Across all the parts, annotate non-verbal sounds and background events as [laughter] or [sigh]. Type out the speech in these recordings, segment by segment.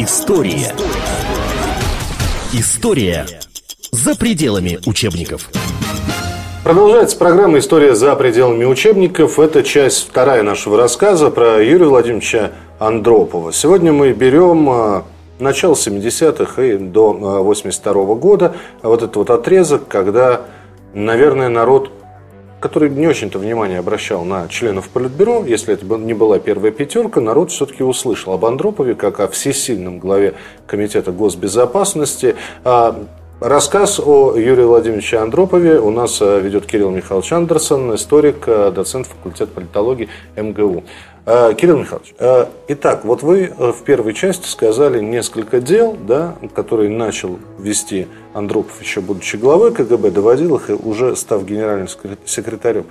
История. История за пределами учебников. Продолжается программа «История за пределами учебников». Это часть вторая нашего рассказа про Юрия Владимировича Андропова. Сегодня мы берем а, начало 70-х и до 82 -го года. Вот этот вот отрезок, когда, наверное, народ который не очень-то внимание обращал на членов Политбюро, если это не была первая пятерка, народ все-таки услышал об Андропове как о всесильном главе Комитета госбезопасности. Рассказ о Юрии Владимировиче Андропове у нас э, ведет Кирилл Михайлович Андерсон, историк, э, доцент факультета политологии МГУ. Э, Кирилл Михайлович, итак, вот вы в первой части сказали несколько дел, да, которые начал вести Андропов, еще будучи главой КГБ, доводил их и уже став генеральным секретарем.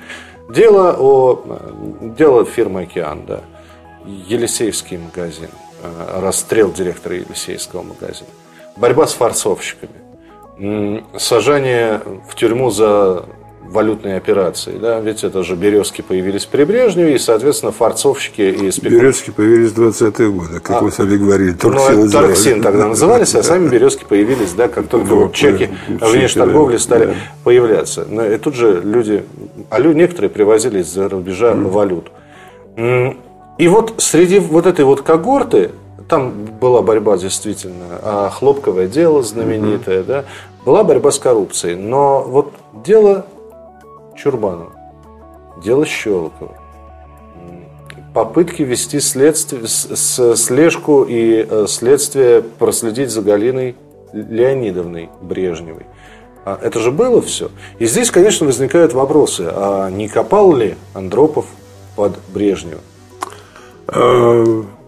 Дело, о, дело фирмы «Океан», да, Елисеевский магазин, расстрел директора Елисейского магазина, борьба с форцовщиками, сажание в тюрьму за валютные операции. Да? Ведь это же березки появились при Брежневе, и, соответственно, форцовщики и спекулянты. Березки появились в 20-е годы, как а, вы сами говорили. Торксин, ну, торксин тогда назывались, а сами березки появились, да, как только вот, чеки внешторговли стали да. появляться. Но и тут же люди, а люди, некоторые привозили из-за рубежа mm. валюту. И вот среди вот этой вот когорты, там была борьба действительно, а хлопковое дело знаменитое, mm-hmm. да, была борьба с коррупцией. Но вот дело Чурбанова, дело Щелокова, попытки вести следствие, слежку и э, следствие проследить за Галиной Леонидовной Брежневой. А это же было все. И здесь, конечно, возникают вопросы. А не копал ли Андропов под Брежнева?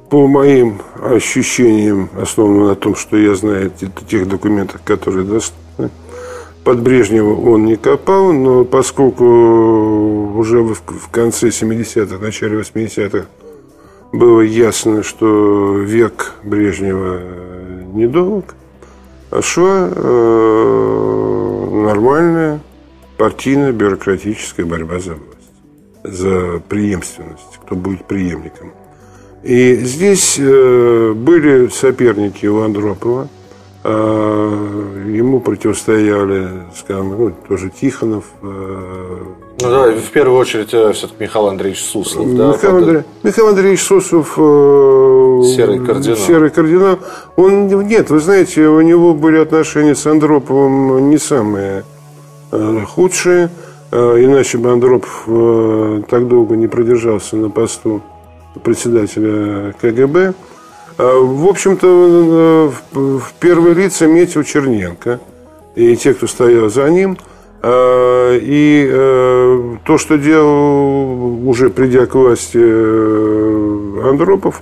По моим ощущениям, основанным на том, что я знаю тех документах, которые доступны, под Брежнева он не копал, но поскольку уже в конце 70-х, начале 80-х было ясно, что век Брежнева недолг, а шла э, нормальная партийная бюрократическая борьба за власть, за преемственность, кто будет преемником. И здесь э, были соперники у Андропова – а, ему противостояли, скажем, ну, тоже Тихонов. Э, ну да, в первую очередь э, все-таки Михаил Андреевич Суслов. Михаил, да, Андрей, Михаил Андреевич Суслов Серый кардинал. Серый кардинал. Он, нет, вы знаете, у него были отношения с Андроповым не самые худшие. Иначе бы Андропов так долго не продержался на посту председателя КГБ. А, в общем-то, в первые лица метил Черненко и те, кто стоял за ним. А, и э, то, что делал уже придя к власти э, Андропов,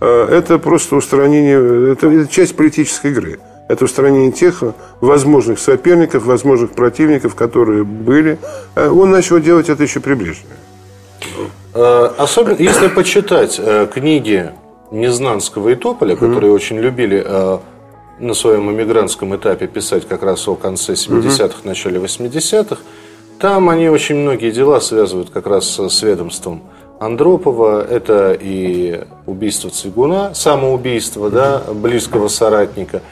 э, это просто устранение, это часть политической игры. Это устранение тех возможных соперников, возможных противников, которые были. Он начал делать это еще приближенно. Особенно, если почитать книги Незнанского и Тополя, mm-hmm. которые очень любили э, на своем эмигрантском этапе писать как раз о конце 70-х, mm-hmm. начале 80-х, там они очень многие дела связывают как раз с ведомством Андропова. Это и убийство Цвигуна, самоубийство да, близкого соратника.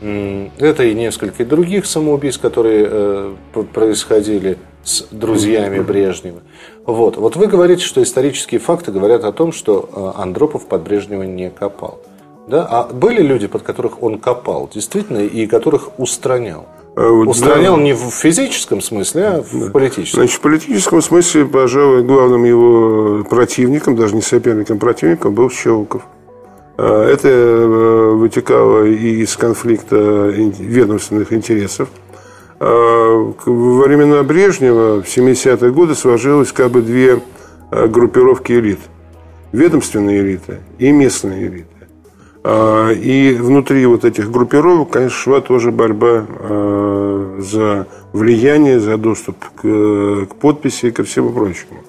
Это и несколько других самоубийств, которые э, происходили с друзьями Брежнева. Вот. вот вы говорите, что исторические факты говорят о том, что э, Андропов под Брежнева не копал. Да? А были люди, под которых он копал, действительно, и которых устранял? Вот, Устранял да. не в физическом смысле, а в политическом. Значит, в политическом смысле, пожалуй, главным его противником, даже не соперником, противником был Щелоков. А это э, вытекало и из конфликта ведомственных интересов – во времена Брежнева, в 70-е годы, сложилось как бы две а, группировки элит. Ведомственная элита и местная элита. А, и внутри вот этих группировок, конечно, шла тоже борьба за влияние, за доступ к, к подписи и ко всему прочему.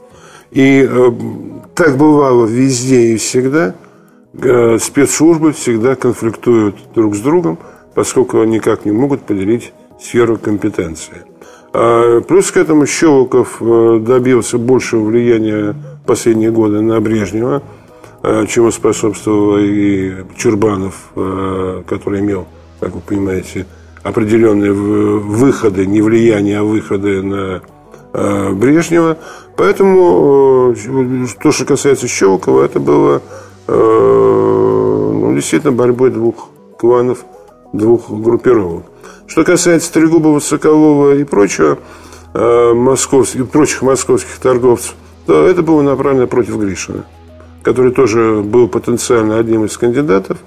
И так бывало везде и всегда. Спецслужбы всегда конфликтуют друг с другом, поскольку никак не могут поделить сферу компетенции. А плюс к этому Щелоков э, добился большего влияния последние годы на Брежнева. чему способствовал и Чурбанов, который имел, как вы понимаете, определенные выходы, не влияние, а выходы на Брежнева. Поэтому то, что касается Щелкова, это было ну, действительно борьбой двух кланов, двух группировок. Что касается Трегубова, Соколова и прочего, э, московских, прочих московских торговцев, то это было направлено против Гришина, который тоже был потенциально одним из кандидатов,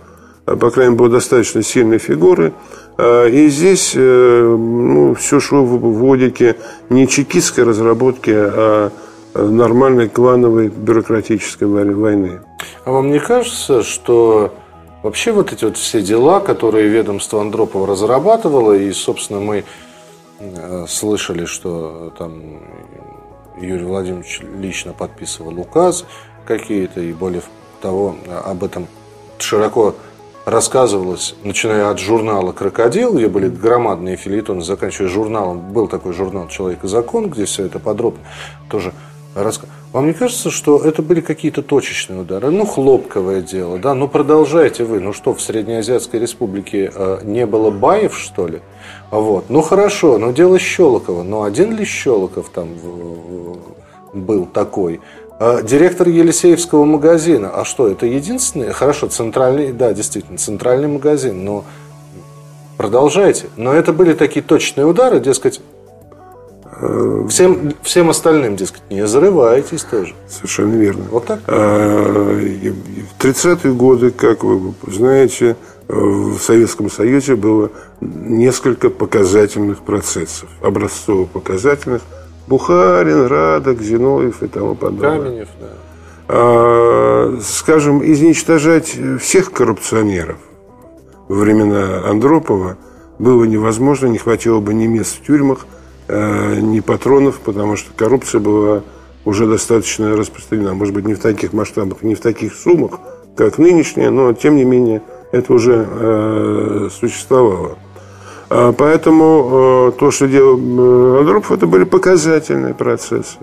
а, по крайней мере, был достаточно сильной фигурой. А, и здесь э, ну, все шло в, в логике не чекистской разработки, а нормальной клановой бюрократической войны. А вам не кажется, что Вообще вот эти вот все дела, которые ведомство Андропова разрабатывало, и, собственно, мы э, слышали, что там Юрий Владимирович лично подписывал указ какие-то, и более того, об этом широко рассказывалось, начиная от журнала «Крокодил», где были громадные филитоны, заканчивая журналом, был такой журнал «Человек и закон», где все это подробно тоже рассказывалось. Вам не кажется, что это были какие-то точечные удары? Ну, хлопковое дело, да? Ну, продолжайте вы. Ну что, в Среднеазиатской республике э, не было баев, что ли? Вот. Ну, хорошо, но дело Щелокова. Но один ли Щелоков там был такой? А директор Елисеевского магазина. А что, это единственный? Хорошо, центральный, да, действительно, центральный магазин, но продолжайте. Но это были такие точные удары, дескать, Всем, всем остальным, дескать, не зарывайтесь тоже. Совершенно верно. Вот так? А, в 30-е годы, как вы знаете, в Советском Союзе было несколько показательных процессов, образцово-показательных. Бухарин, Радок, Зиновьев и тому подобное. Каменев, да. А, скажем, изничтожать всех коррупционеров во времена Андропова было невозможно, не хватило бы ни мест в тюрьмах – Э, ни патронов, потому что коррупция была уже достаточно распространена. Может быть, не в таких масштабах, не в таких суммах, как нынешняя, но тем не менее это уже э, существовало. А поэтому э, то, что делал э, Андропов, это были показательные процессы,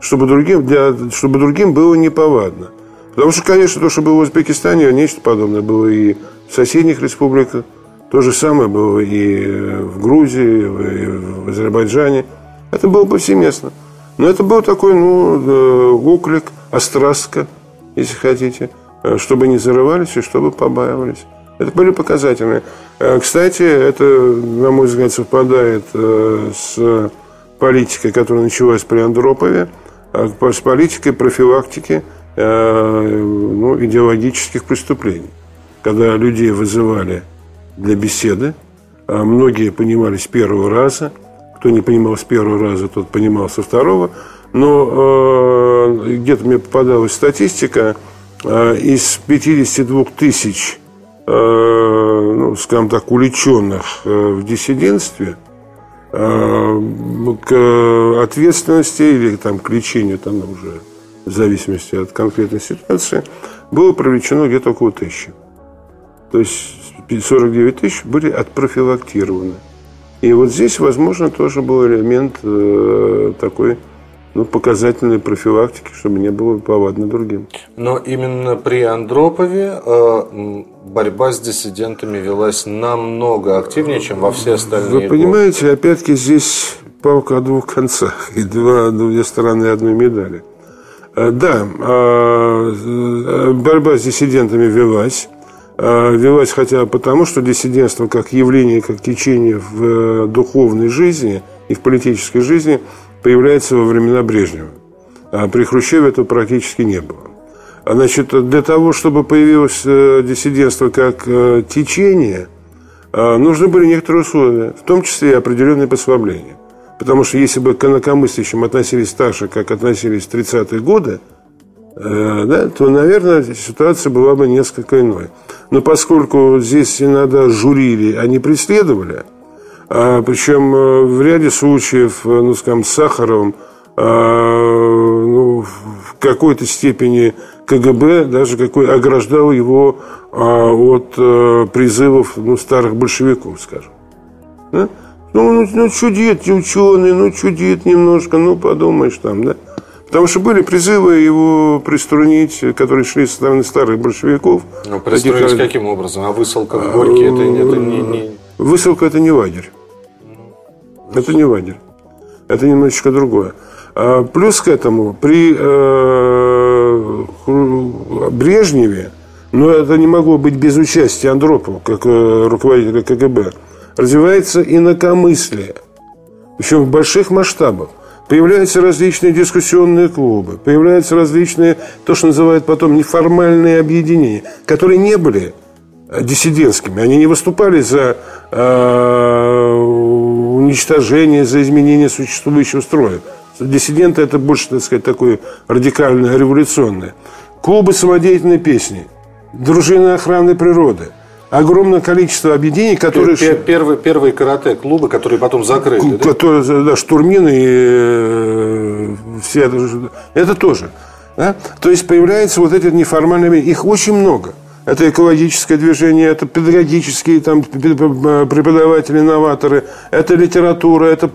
чтобы другим, для, чтобы другим было неповадно. Потому что, конечно, то, что было в Узбекистане, нечто подобное было и в соседних республиках. То же самое было и в Грузии, и в Азербайджане. Это было повсеместно. Но это был такой, ну, э, оклик, острастка, если хотите, э, чтобы не зарывались и чтобы побаивались. Это были показательные. Э, кстати, это, на мой взгляд, совпадает с политикой, которая началась при Андропове, с политикой профилактики ну, идеологических преступлений. Когда людей вызывали для беседы. А многие понимали с первого раза. Кто не понимал с первого раза, тот понимал со второго. Но э, где-то мне попадалась статистика, э, из 52 тысяч, э, ну, скажем так, уличенных э, в диссидентстве, э, к ответственности или там, к лечению, там уже в зависимости от конкретной ситуации, было привлечено где-то около тысячи. То есть 49 тысяч были отпрофилактированы. И вот здесь, возможно, тоже был элемент э, такой ну, показательной профилактики, чтобы не было повадно другим. Но именно при Андропове э, борьба с диссидентами велась намного активнее, чем во все остальные Вы понимаете, годы. опять-таки здесь палка о двух концах [laughs] и два, две стороны одной медали. Э, да, э, борьба с диссидентами велась. А, велась хотя потому, что диссидентство как явление, как течение в э, духовной жизни и в политической жизни появляется во времена Брежнева. А при Хрущеве этого практически не было. А, значит, для того, чтобы появилось э, диссидентство как э, течение, нужны были некоторые условия, в том числе и определенные послабления. Потому что если бы к инакомыслящим относились так же, как относились в 30-е годы, да, то, наверное, ситуация была бы несколько иной. Но поскольку здесь иногда журили, а не преследовали, а, причем э, в ряде случаев, э, ну, скажем, с Сахаровым, а, ну, в какой-то степени КГБ даже какой ограждал его а, от а, призывов ну, старых большевиков, скажем. Да? Ну, ну, ну, чудит ученый, ну, чудит немножко, ну, подумаешь там, да. Потому что были призывы его приструнить, которые шли со стороны старых большевиков. Ну, приструнить Таких, каким образом? А высылка в Горький это, это не, не... Высылка это не лагерь. Ну, это не лагерь. Это немножечко другое. А плюс к этому, при э, Брежневе, но это не могло быть без участия Андропова, как э, руководителя КГБ, развивается инакомыслие. Причем в больших масштабах. Появляются различные дискуссионные клубы, появляются различные, то, что называют потом неформальные объединения, которые не были э, диссидентскими. Они не выступали за э, уничтожение, за изменение существующего строя. Диссиденты это больше, так сказать, такое радикальное, революционное. Клубы самодеятельной песни, дружины охраны природы – огромное количество объединений, которые... Первые, первые карате клубы, которые потом закрыли. Которые, да? да, штурмины и э, все это, это тоже. Да? То есть появляются вот эти неформальные... Их очень много. Это экологическое движение, это педагогические там, преподаватели, новаторы, это литература, это,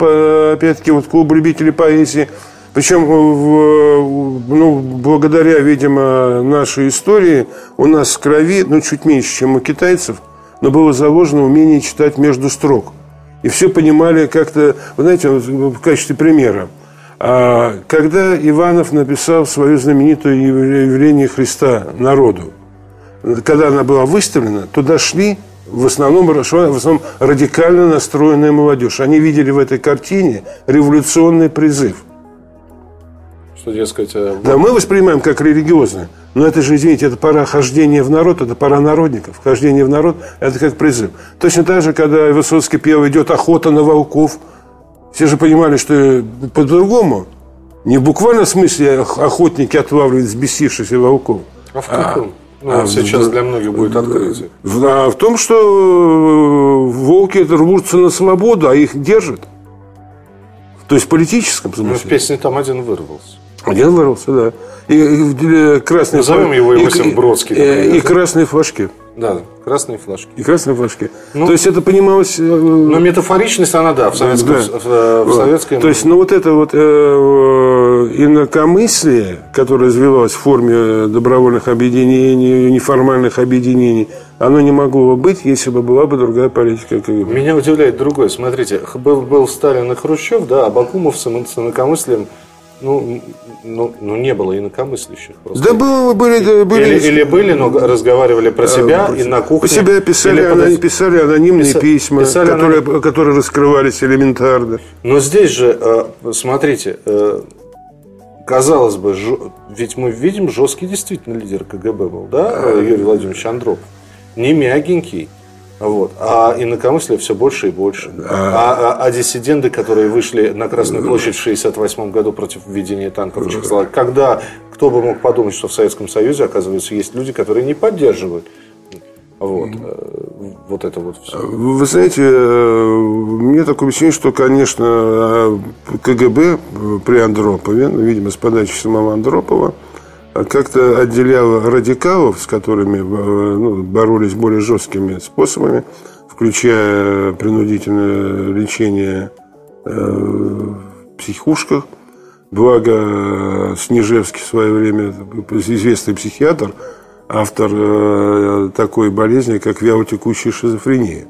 опять-таки, вот клуб любителей поэзии. Причем, ну, благодаря, видимо, нашей истории, у нас в крови, ну, чуть меньше, чем у китайцев, но было заложено умение читать между строк. И все понимали как-то, вы знаете, в качестве примера, а, когда Иванов написал свое знаменитое явление Христа народу, когда она была выставлена, туда шли в основном, в основном радикально настроенная молодежь. Они видели в этой картине революционный призыв – что, дескать... Э, да, мы воспринимаем как религиозное. Но это же, извините, это пора хождения в народ, это пора народников. Хождение в народ – это как призыв. Точно так же, когда Высоцкий пел «Идет охота на волков», все же понимали, что по-другому. Не в буквальном смысле охотники отлавливают взбесившихся волков. А в каком? А, ну, а, сейчас для многих будет открытие. А в том, что э, волки рвутся на свободу, а их держат. То есть в политическом смысле. Ну, в песне там один вырвался. Один вырвался, да. И, и красные Назовем его Иосиф и, Бродский. И, и красные флажки. Да, красные флажки. И красные флажки. Ну, То есть это понималось... Э, но метафоричность она, да, в советском... Да. В, э, в советском... То есть, ну вот это вот э, инакомыслие, которое развивалось в форме добровольных объединений, неформальных объединений, оно не могло бы быть, если бы была бы другая политика. Меня удивляет другое. Смотрите, был, был Сталин и Хрущев, да, а Бакумов с инакомыслием ну, ну, ну, не было инакомыслящих. Просто. Да было, были, были. Или, или были, но разговаривали про себя а, и на кухне. Про себя писали, или писали анонимные Писа, письма, писали которые, аноним... которые раскрывались элементарно. Но здесь же, э, смотрите, э, казалось бы, ведь мы видим жесткий действительно лидер КГБ был, да. Юрий Владимирович Андропов. Не мягенький, вот. А инакомыслие все больше и больше. А, а, а диссиденты, которые вышли на Красную площадь в 1968 году против введения танков в Чехословакии, когда кто бы мог подумать, что в Советском Союзе, оказывается, есть люди, которые не поддерживают вот, э, вот это вот все. Вы знаете, э, мне такое ощущение, что, конечно, э, КГБ при Андропове, ну, видимо, с подачи самого Андропова, как-то отделяла радикалов, с которыми э, ну, боролись более жесткими способами, включая принудительное лечение э, в психушках. Благо Снежевский в свое время, известный психиатр, автор э, такой болезни, как вялотекущая шизофрения,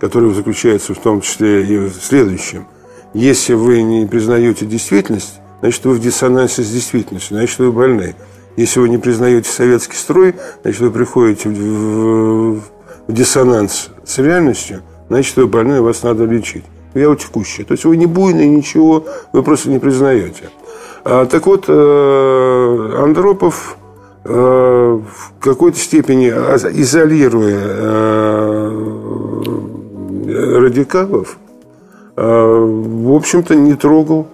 которая заключается в том числе и в следующем. Если вы не признаете действительность, значит, вы в диссонансе с действительностью, значит, вы больны. Если вы не признаете советский строй, значит, вы приходите в, в, в диссонанс с реальностью, значит, вы больны, вас надо лечить. Я у текущий. То есть вы не буйный, ничего, вы просто не признаете. А, так вот, э, Андропов э, в какой-то степени изолируя э, радикалов, в общем-то, не трогал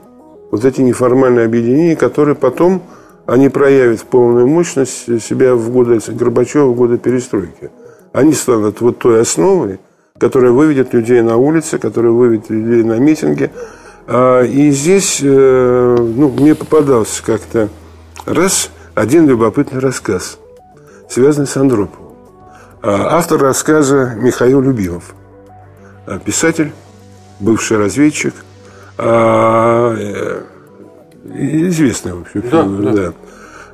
вот эти неформальные объединения, которые потом они проявят полную мощность себя в годы Горбачева, в годы перестройки. Они станут вот той основой, которая выведет людей на улицы, которая выведет людей на митинги. А, и здесь э, ну, мне попадался как-то раз один любопытный рассказ, связанный с Андроповым. А, автор рассказа Михаил Любимов. А, писатель, бывший разведчик. Известная, в общем, Да, фигура, да. да.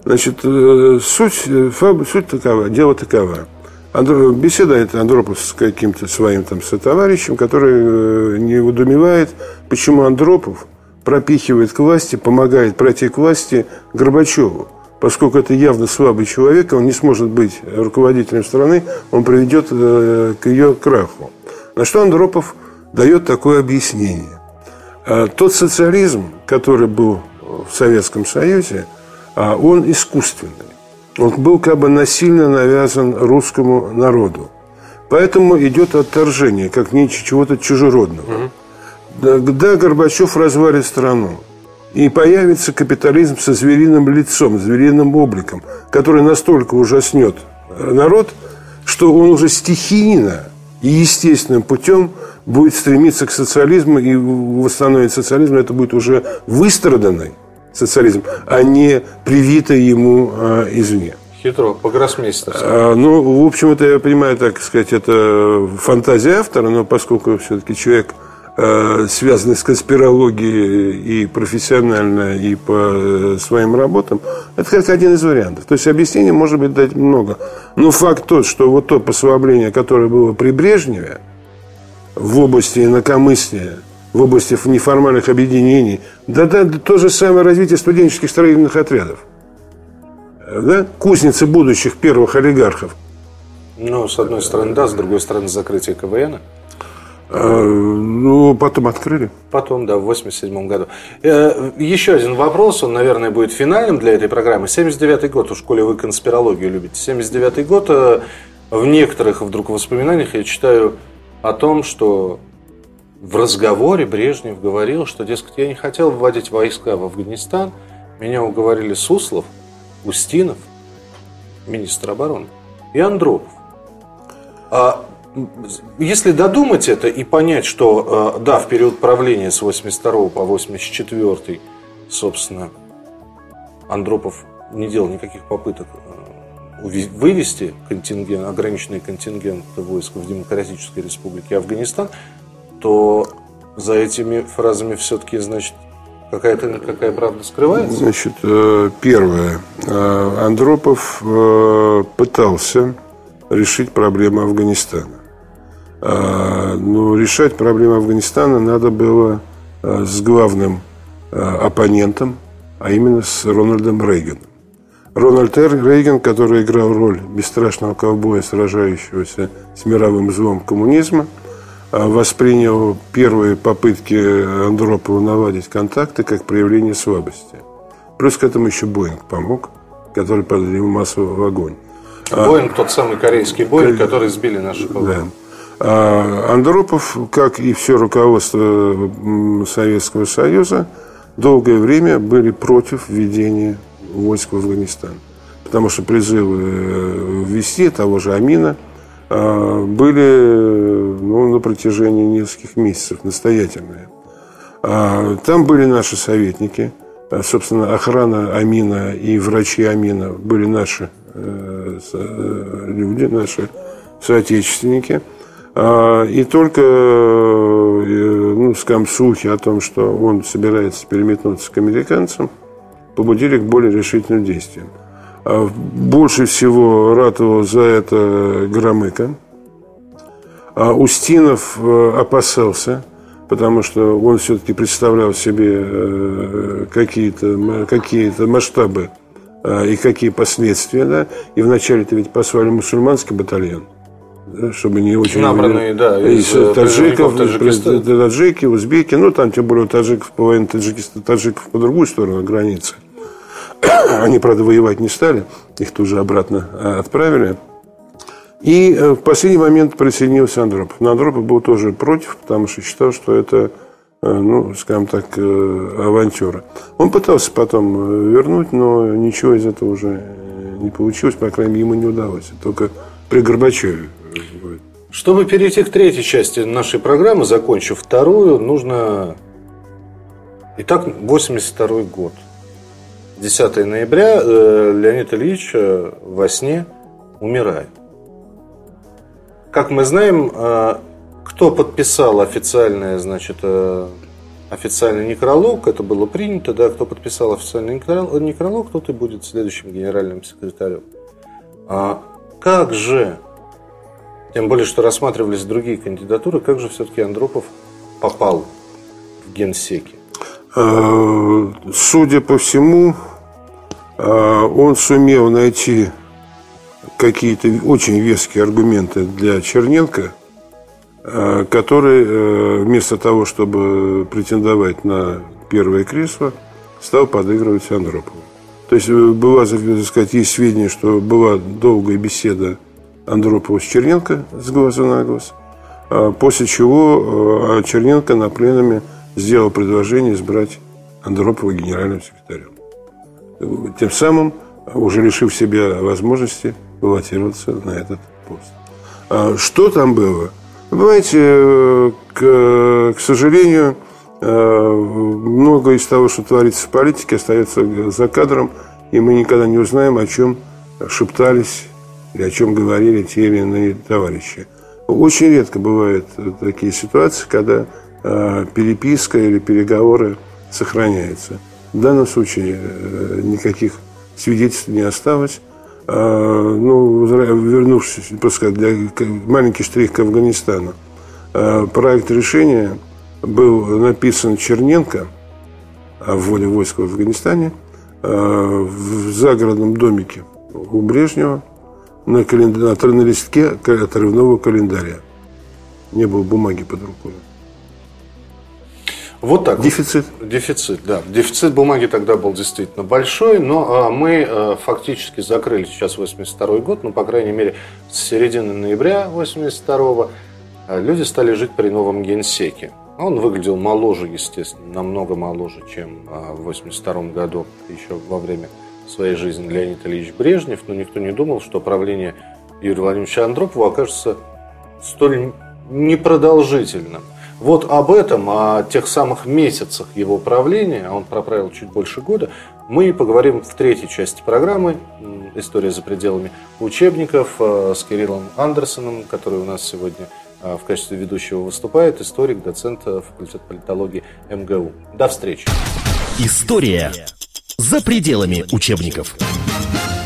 Значит, э, суть, э, фаб- суть такова, дело такова. Андро- беседует Андропов с каким-то своим там сотоварищем, который э, не удумевает, почему Андропов пропихивает к власти, помогает пройти к власти Горбачеву. Поскольку это явно слабый человек, он не сможет быть руководителем страны, он приведет к ее краху. На что Андропов дает такое объяснение. Тот социализм, который был в Советском Союзе, а, он искусственный. Он был как бы насильно навязан русскому народу. Поэтому идет отторжение, как нечего чего-то чужеродного. Да, Когда Горбачев развалит страну, и появится капитализм со звериным лицом, звериным обликом, который настолько ужаснет э, народ, что он уже стихийно и естественным путем будет стремиться к социализму и восстановить социализм, это будет уже выстраданный социализм, а не привитый ему э, извне. Хитро, по-гроссмейстерски. А, Ну, в общем, это я понимаю, так сказать, это фантазия автора, но поскольку все-таки человек, э, связанный с конспирологией и профессионально, и по э, своим работам, это как один из вариантов. То есть объяснений может быть дать много. Но факт тот, что вот то послабление, которое было при Брежневе в области инакомыслия, в области неформальных объединений, да, да, то же самое развитие студенческих строительных отрядов да, кузницы будущих первых олигархов. Ну, с одной стороны, да, с другой стороны, закрытие КВН. А, ну, потом открыли. Потом, да, в 87 году. Э, Еще один вопрос, он, наверное, будет финальным для этой программы. 79 год, уж коли вы конспирологию любите. 79 год, э, в некоторых вдруг воспоминаниях я читаю о том, что в разговоре Брежнев говорил, что, дескать, я не хотел вводить войска в Афганистан, меня уговорили Суслов, Устинов, министр обороны, и Андропов. А если додумать это и понять, что, э, да, в период правления с 82 по 84, собственно, Андропов не делал никаких попыток э, вывести контингент, ограниченный контингент войск в Демократической Республике Афганистан, то за этими фразами все-таки, значит, какая-то какая правда скрывается? Значит, э, первое. Э, Андропов э, пытался решить проблему Афганистана. Но решать проблему Афганистана надо было с главным оппонентом, а именно с Рональдом Рейганом. Рональд Р. Рейган, который играл роль бесстрашного ковбоя, сражающегося с мировым злом коммунизма, воспринял первые попытки Андропова наладить контакты как проявление слабости. Плюс к этому еще Боинг помог, который массово в огонь. Боинг, тот самый корейский Боинг, который сбили наши Да. А Андропов, как и все руководство Советского Союза, долгое время были против введения войск в Афганистан. Потому что призывы э, ввести того же Амина а, были э, ну, на протяжении нескольких месяцев настоятельные. А, Там были наши советники, А, собственно, охрана Амина и врачи Амина были наши э, э, люди, наши соотечественники. А, И только, э, ну, скажем, слухи о том, что он собирается переметнуться к американцам, побудили к более решительным действиям. А Больше всего ратовал за это Громыко. А Устинов э, опасался, потому что он все-таки представлял себе э, какие-то какие-то масштабы э, и какие последствия. Да? И вначале-то ведь послали мусульманский батальон, чтобы не очень... Набранные, да, из, из таджиков, таджики, узбеки, ну там тем более у таджиков половина таджикистов, таджиков по другую сторону границы. [coughs] Они, правда, воевать не стали, их тут же обратно а, отправили. И э, в последний момент присоединился Андропов. Но Андропов был тоже против, потому что считал, что это, э, ну, скажем так, э, авантюра. Он пытался потом э, вернуть, но ничего из этого уже э, не получилось, по крайней мере, ему не удалось. Только при Горбачеве. э. Чтобы перейти к третьей части нашей программы, закончив вторую, нужно... Итак, 82 год. 10 ноября э, Леонид Ильич э, во сне умирает. Как мы знаем, э, кто подписал официальное, значит, официальный некролог, это было принято, да, кто подписал официальный некролог, тот и будет следующим генеральным секретарем. А как же, тем более, что рассматривались другие кандидатуры, как же все-таки Андропов попал в генсеки? А, судя по всему, а, он сумел найти какие-то очень веские аргументы для Черненко, а, который э, вместо того, чтобы претендовать на первое кресло, стал подыгрывать Андропову. То есть э, была, так сказать, есть сведения, что была долгая беседа Андропова с Черненко с глаза на глаз, после чего э, Черненко на пленуме сделал предложение избрать Андропова генеральным секретарем. Тем самым уже лишив себя возможности баллотироваться на этот пост. А что там было? Вы понимаете, к, к сожалению, э, много из того, что творится в политике, остается за кадром, и мы никогда не узнаем, о чем шептались или о чем говорили те или иные товарищи. Очень редко бывают такие ситуации, когда переписка или переговоры сохраняются. В данном случае э, никаких свидетельств не осталось. А, ну, вернувшись, просто для маленький штрих к Афганистану, а, проект решения был написан Черненко о воле войск в Афганистане а, в загородном домике у Брежнева на, календар, на листке отрывного календаря. Не было бумаги под рукой. Вот так. Дефицит. Вот. Дефицит, да. Дефицит бумаги тогда был действительно большой, но а, мы а, фактически закрыли сейчас 82 год, ну, по крайней мере, с середины ноября 82 а, люди стали жить при новом генсеке. Он выглядел моложе, естественно, намного моложе, чем в 82 году, еще во время своей жизни Леонид Ильич Брежнев, но никто не думал, что правление Юрия Владимировича Андропова окажется столь непродолжительным. Вот об этом, о тех самых месяцах его правления, а он проправил чуть больше года, мы поговорим в третьей части программы «История за пределами учебников» э, с Кириллом Андерсоном, который у нас сегодня э, в качестве ведущего выступает, историк, доцент э, факультета политологии МГУ. До встречи. История за пределами учебников.